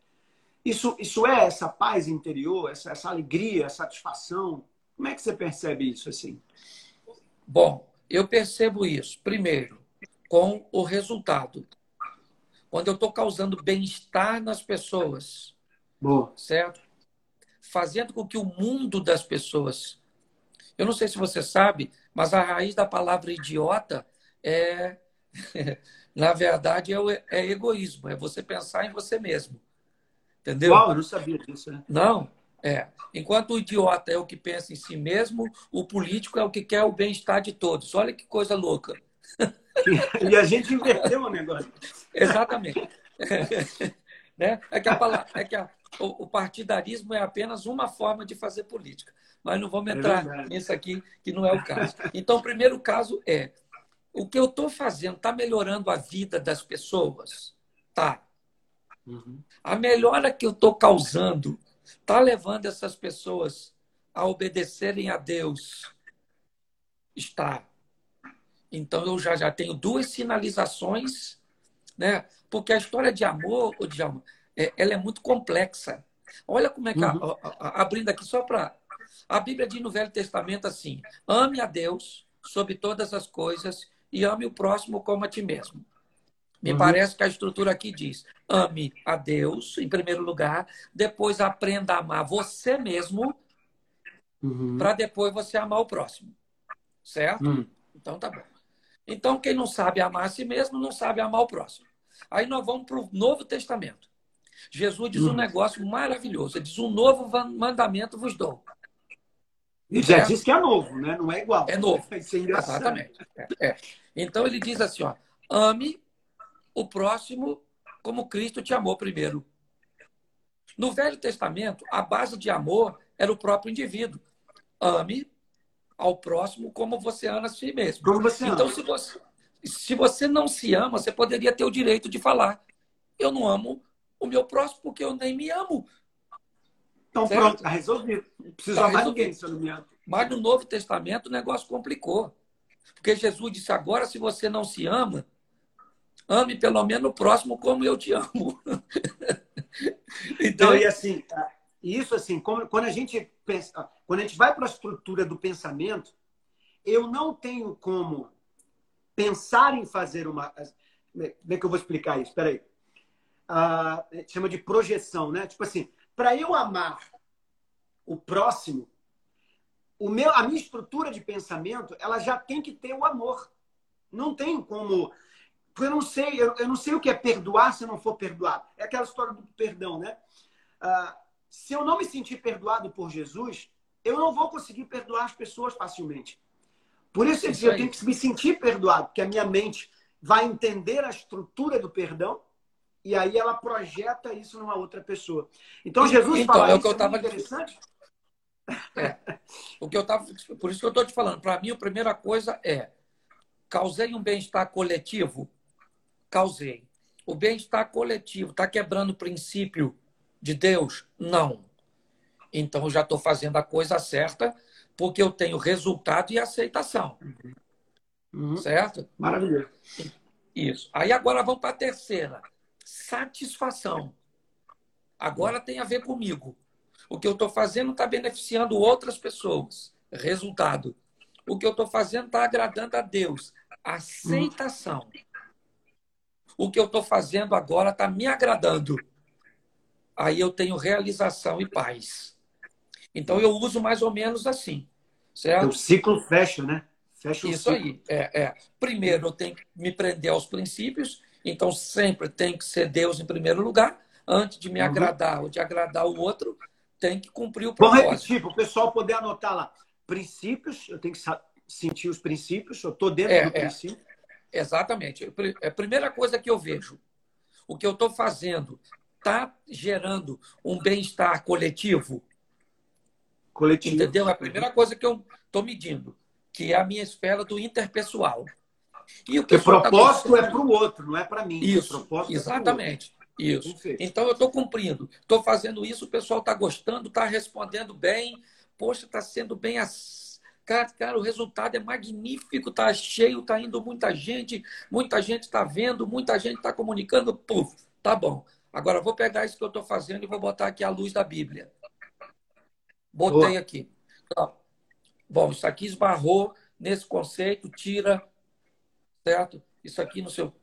Isso, isso é essa paz interior, essa, essa alegria, essa satisfação? Como é que você percebe isso assim? Bom, eu percebo isso, primeiro, com o resultado. Quando eu estou causando bem-estar nas pessoas, Boa. certo? Fazendo com que o mundo das pessoas. Eu não sei se você sabe, mas a raiz da palavra idiota é, na verdade, é, é egoísmo, é você pensar em você mesmo. Entendeu? Uau, eu não sabia disso. Né? Não, é. Enquanto o idiota é o que pensa em si mesmo, o político é o que quer o bem-estar de todos. Olha que coisa louca. E a gente inverteu o negócio. Exatamente. É, né? é que, a palavra, é que a, o, o, partidarismo é apenas uma forma de fazer política. Mas não vamos é entrar é nisso aqui, que não é o caso. Então, o primeiro caso é: o que eu estou fazendo está melhorando a vida das pessoas? Tá. Uhum. A melhora que eu estou causando está levando essas pessoas a obedecerem a Deus? Está. Então eu já, já tenho duas sinalizações, né? Porque a história de amor, o Djalma, é, ela é muito complexa. Olha como é que, uhum. a, a, a, abrindo aqui só para. A Bíblia diz no Velho Testamento assim: ame a Deus sobre todas as coisas e ame o próximo como a ti mesmo. Me uhum. parece que a estrutura aqui diz: ame a Deus, em primeiro lugar, depois aprenda a amar você mesmo, uhum. para depois você amar o próximo. Certo? Uhum. Então tá bom. Então, quem não sabe amar a si mesmo, não sabe amar o próximo. Aí nós vamos para o Novo Testamento. Jesus diz um hum. negócio maravilhoso. Ele diz: Um novo mandamento vos dou. E já diz que é novo, né? Não é igual. É novo. Exatamente. É, é. Então ele diz assim: ó, ame o próximo como Cristo te amou primeiro. No Velho Testamento, a base de amor era o próprio indivíduo. Ame ao próximo como você ama a si mesmo. Como você então, ama. se você, se você não se ama, você poderia ter o direito de falar: eu não amo o meu próximo porque eu nem me amo. Então certo? pronto, está resolvido. Não precisa tá mais ninguém se eu não me amo. Mas no Novo Testamento o negócio complicou. Porque Jesus disse: agora, se você não se ama, ame pelo menos o próximo como eu te amo. então, e assim, isso assim, quando a gente pensa, quando a gente vai para a estrutura do pensamento, eu não tenho como pensar em fazer uma. Como é que eu vou explicar isso? Espera aí. Ah, chama de projeção, né? Tipo assim, para eu amar o próximo, o meu, a minha estrutura de pensamento, ela já tem que ter o amor. Não tem como. Porque eu não sei, eu, eu não sei o que é perdoar se eu não for perdoado. É aquela história do perdão, né? Ah, se eu não me sentir perdoado por Jesus, eu não vou conseguir perdoar as pessoas facilmente. Por isso, isso eu tenho que me sentir perdoado, porque a minha mente vai entender a estrutura do perdão e aí ela projeta isso numa outra pessoa. Então Jesus então, fala é o que eu tava... interessante. É. O que eu tava, por isso que eu estou te falando. Para mim, a primeira coisa é causei um bem-estar coletivo, causei. O bem-estar coletivo está quebrando o princípio de Deus? Não. Então eu já estou fazendo a coisa certa porque eu tenho resultado e aceitação. Uhum. Certo? Maravilhoso. Isso. Aí agora vamos para a terceira satisfação. Agora tem a ver comigo. O que eu estou fazendo está beneficiando outras pessoas. Resultado. O que eu estou fazendo está agradando a Deus. Aceitação. O que eu estou fazendo agora está me agradando. Aí eu tenho realização e paz. Então eu uso mais ou menos assim. Certo? O ciclo fecha, né? Fecha o Isso ciclo. aí. É, é. Primeiro eu tenho que me prender aos princípios então, sempre tem que ser Deus em primeiro lugar. Antes de me uhum. agradar ou de agradar o outro, tem que cumprir o propósito. Vamos repetir, para o pessoal poder anotar lá. Princípios, eu tenho que sentir os princípios, eu estou dentro é, do é, princípio. Exatamente. A primeira coisa que eu vejo, o que eu estou fazendo está gerando um bem-estar coletivo? Coletivo. Entendeu? É a primeira coisa que eu estou medindo, que é a minha esfera do interpessoal. E o Porque propósito tá é para o outro, não é para mim. Isso, é exatamente. É isso. Perfeito. Então eu estou cumprindo, estou fazendo isso, o pessoal está gostando, está respondendo bem. Poxa, está sendo bem assim. Cara, cara, o resultado é magnífico, está cheio, está indo muita gente, muita gente está vendo, muita gente está comunicando. Puf, tá bom. Agora vou pegar isso que eu estou fazendo e vou botar aqui a luz da Bíblia. Botei Boa. aqui. Então, bom, isso aqui esbarrou nesse conceito, tira certo? Isso aqui no seu.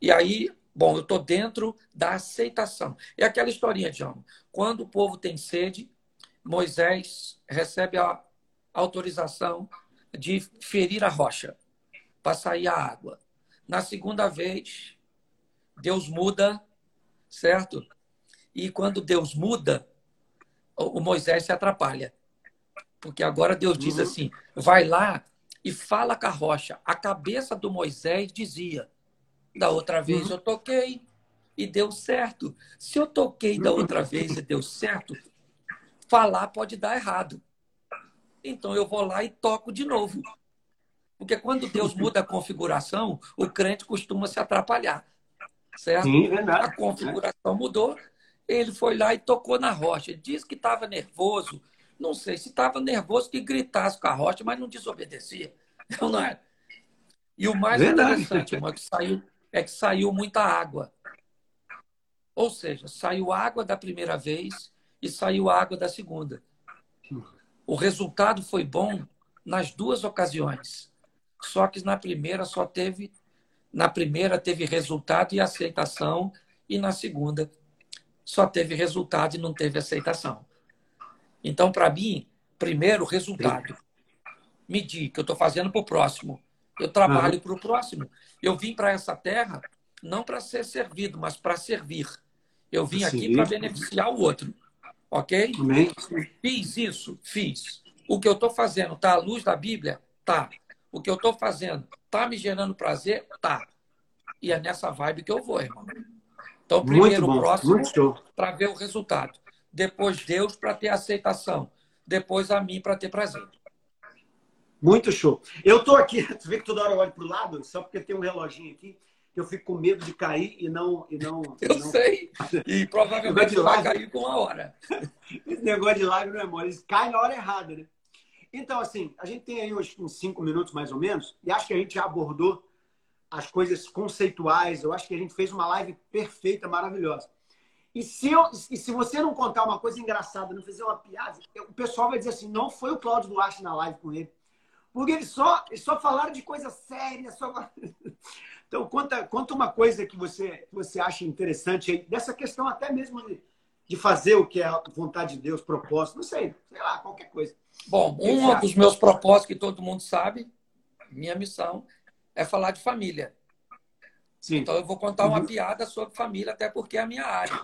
E aí, bom, eu estou dentro da aceitação. É aquela historinha, João. Quando o povo tem sede, Moisés recebe a autorização de ferir a rocha para sair a água. Na segunda vez, Deus muda, certo? E quando Deus muda, o Moisés se atrapalha. Porque agora Deus diz uhum. assim: vai lá e fala com a rocha. A cabeça do Moisés dizia: da outra vez uhum. eu toquei e deu certo. Se eu toquei da outra vez e deu certo, falar pode dar errado. Então eu vou lá e toco de novo. Porque quando Deus muda a configuração, o crente costuma se atrapalhar. Certo? Sim, verdade. A configuração mudou, ele foi lá e tocou na rocha. Ele disse que estava nervoso, não sei se estava nervoso que gritasse com a rocha, mas não desobedecia. Não, não é? E o mais Verdade. interessante, irmão, é que saiu, é que saiu muita água. Ou seja, saiu água da primeira vez e saiu água da segunda. O resultado foi bom nas duas ocasiões. Só que na primeira só teve na primeira teve resultado e aceitação e na segunda só teve resultado e não teve aceitação. Então, para mim, Primeiro, resultado. Medir que eu estou fazendo para o próximo. Eu trabalho uhum. para o próximo. Eu vim para essa terra não para ser servido, mas para servir. Eu vim aqui para beneficiar o outro. Ok? Amém. Fiz isso? Fiz. O que eu estou fazendo está à luz da Bíblia? Tá. O que eu estou fazendo está me gerando prazer? Tá. E é nessa vibe que eu vou, irmão. Então, primeiro o próximo para ver o resultado. Depois Deus para ter aceitação. Depois a mim para ter prazer. Muito show. Eu tô aqui, tu vê que toda hora eu olho pro lado, só porque tem um reloginho aqui, que eu fico com medo de cair e não. E não eu não... sei. E provavelmente vai cair com uma hora. Esse negócio de live não é mole. Eles caem na hora errada, né? Então, assim, a gente tem aí hoje uns cinco minutos mais ou menos, e acho que a gente já abordou as coisas conceituais. Eu acho que a gente fez uma live perfeita, maravilhosa. E se, eu, e se você não contar uma coisa engraçada, não fizer uma piada, o pessoal vai dizer assim: não foi o Cláudio Duarte na live com ele. Porque eles só, eles só falaram de coisa séria. Só... Então, conta, conta uma coisa que você, você acha interessante aí, dessa questão até mesmo de, de fazer o que é a vontade de Deus, propósito, não sei, sei lá, qualquer coisa. Bom, um dos meus propósitos que todo mundo sabe, minha missão, é falar de família. Sim. Então eu vou contar uma uhum. piada sobre família, até porque é a minha área.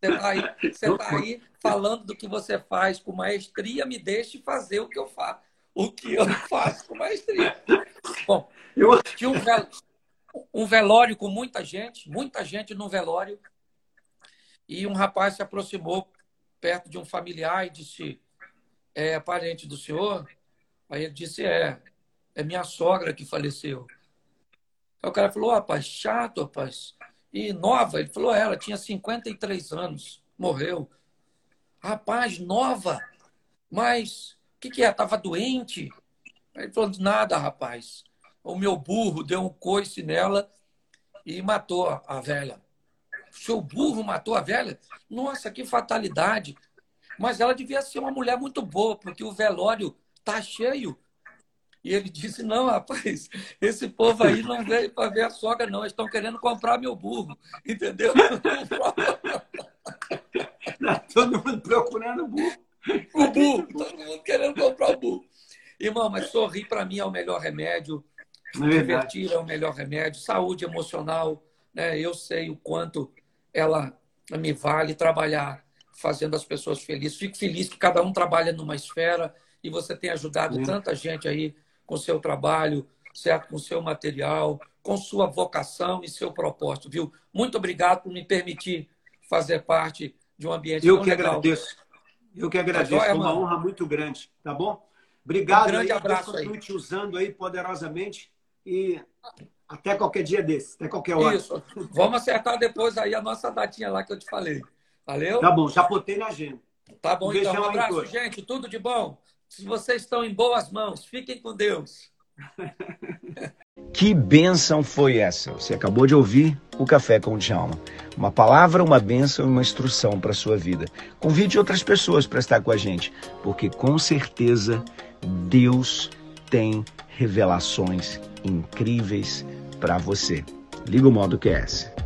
Você está aí, você tá aí falando do que você faz com maestria, me deixe fazer o que eu faço. O que eu faço com maestria. Bom, eu... tinha um, vel... um velório com muita gente, muita gente no velório, e um rapaz se aproximou perto de um familiar e disse: É parente do senhor? Aí ele disse: É, é minha sogra que faleceu. Aí o cara falou: Rapaz, chato, rapaz. E nova? Ele falou: é, Ela tinha 53 anos, morreu. Rapaz, nova? Mas o que, que é? Estava doente? Aí ele falou: Nada, rapaz. O meu burro deu um coice nela e matou a velha. Seu burro matou a velha? Nossa, que fatalidade. Mas ela devia ser uma mulher muito boa, porque o velório tá cheio. E ele disse: Não, rapaz, esse povo aí não veio para ver a sogra, não. Eles estão querendo comprar meu burro. Entendeu? todo mundo procurando o burro. O burro, todo mundo querendo comprar o burro. Irmão, mas sorrir para mim é o melhor remédio. É divertir é o melhor remédio. Saúde emocional, né? Eu sei o quanto ela me vale trabalhar fazendo as pessoas felizes. Fico feliz que cada um trabalha numa esfera e você tem ajudado tanta gente aí com seu trabalho, certo? Com seu material, com sua vocação e seu propósito, viu? Muito obrigado por me permitir fazer parte de um ambiente Eu que legal. agradeço. Eu que agradeço. Tá joia, uma honra muito grande, tá bom? Obrigado. Um grande aí, abraço Deus continue te usando aí poderosamente e até qualquer dia desse, até qualquer hora. Isso. Vamos acertar depois aí a nossa datinha lá que eu te falei. Valeu? Tá bom, já botei na agenda. Tá bom, um então. Um abraço, gente. Tudo de bom. Se vocês estão em boas mãos, fiquem com Deus. Que bênção foi essa? Você acabou de ouvir o Café com o Djalma. Uma palavra, uma bênção e uma instrução para a sua vida. Convide outras pessoas para estar com a gente, porque com certeza Deus tem revelações incríveis para você. Liga o modo QS.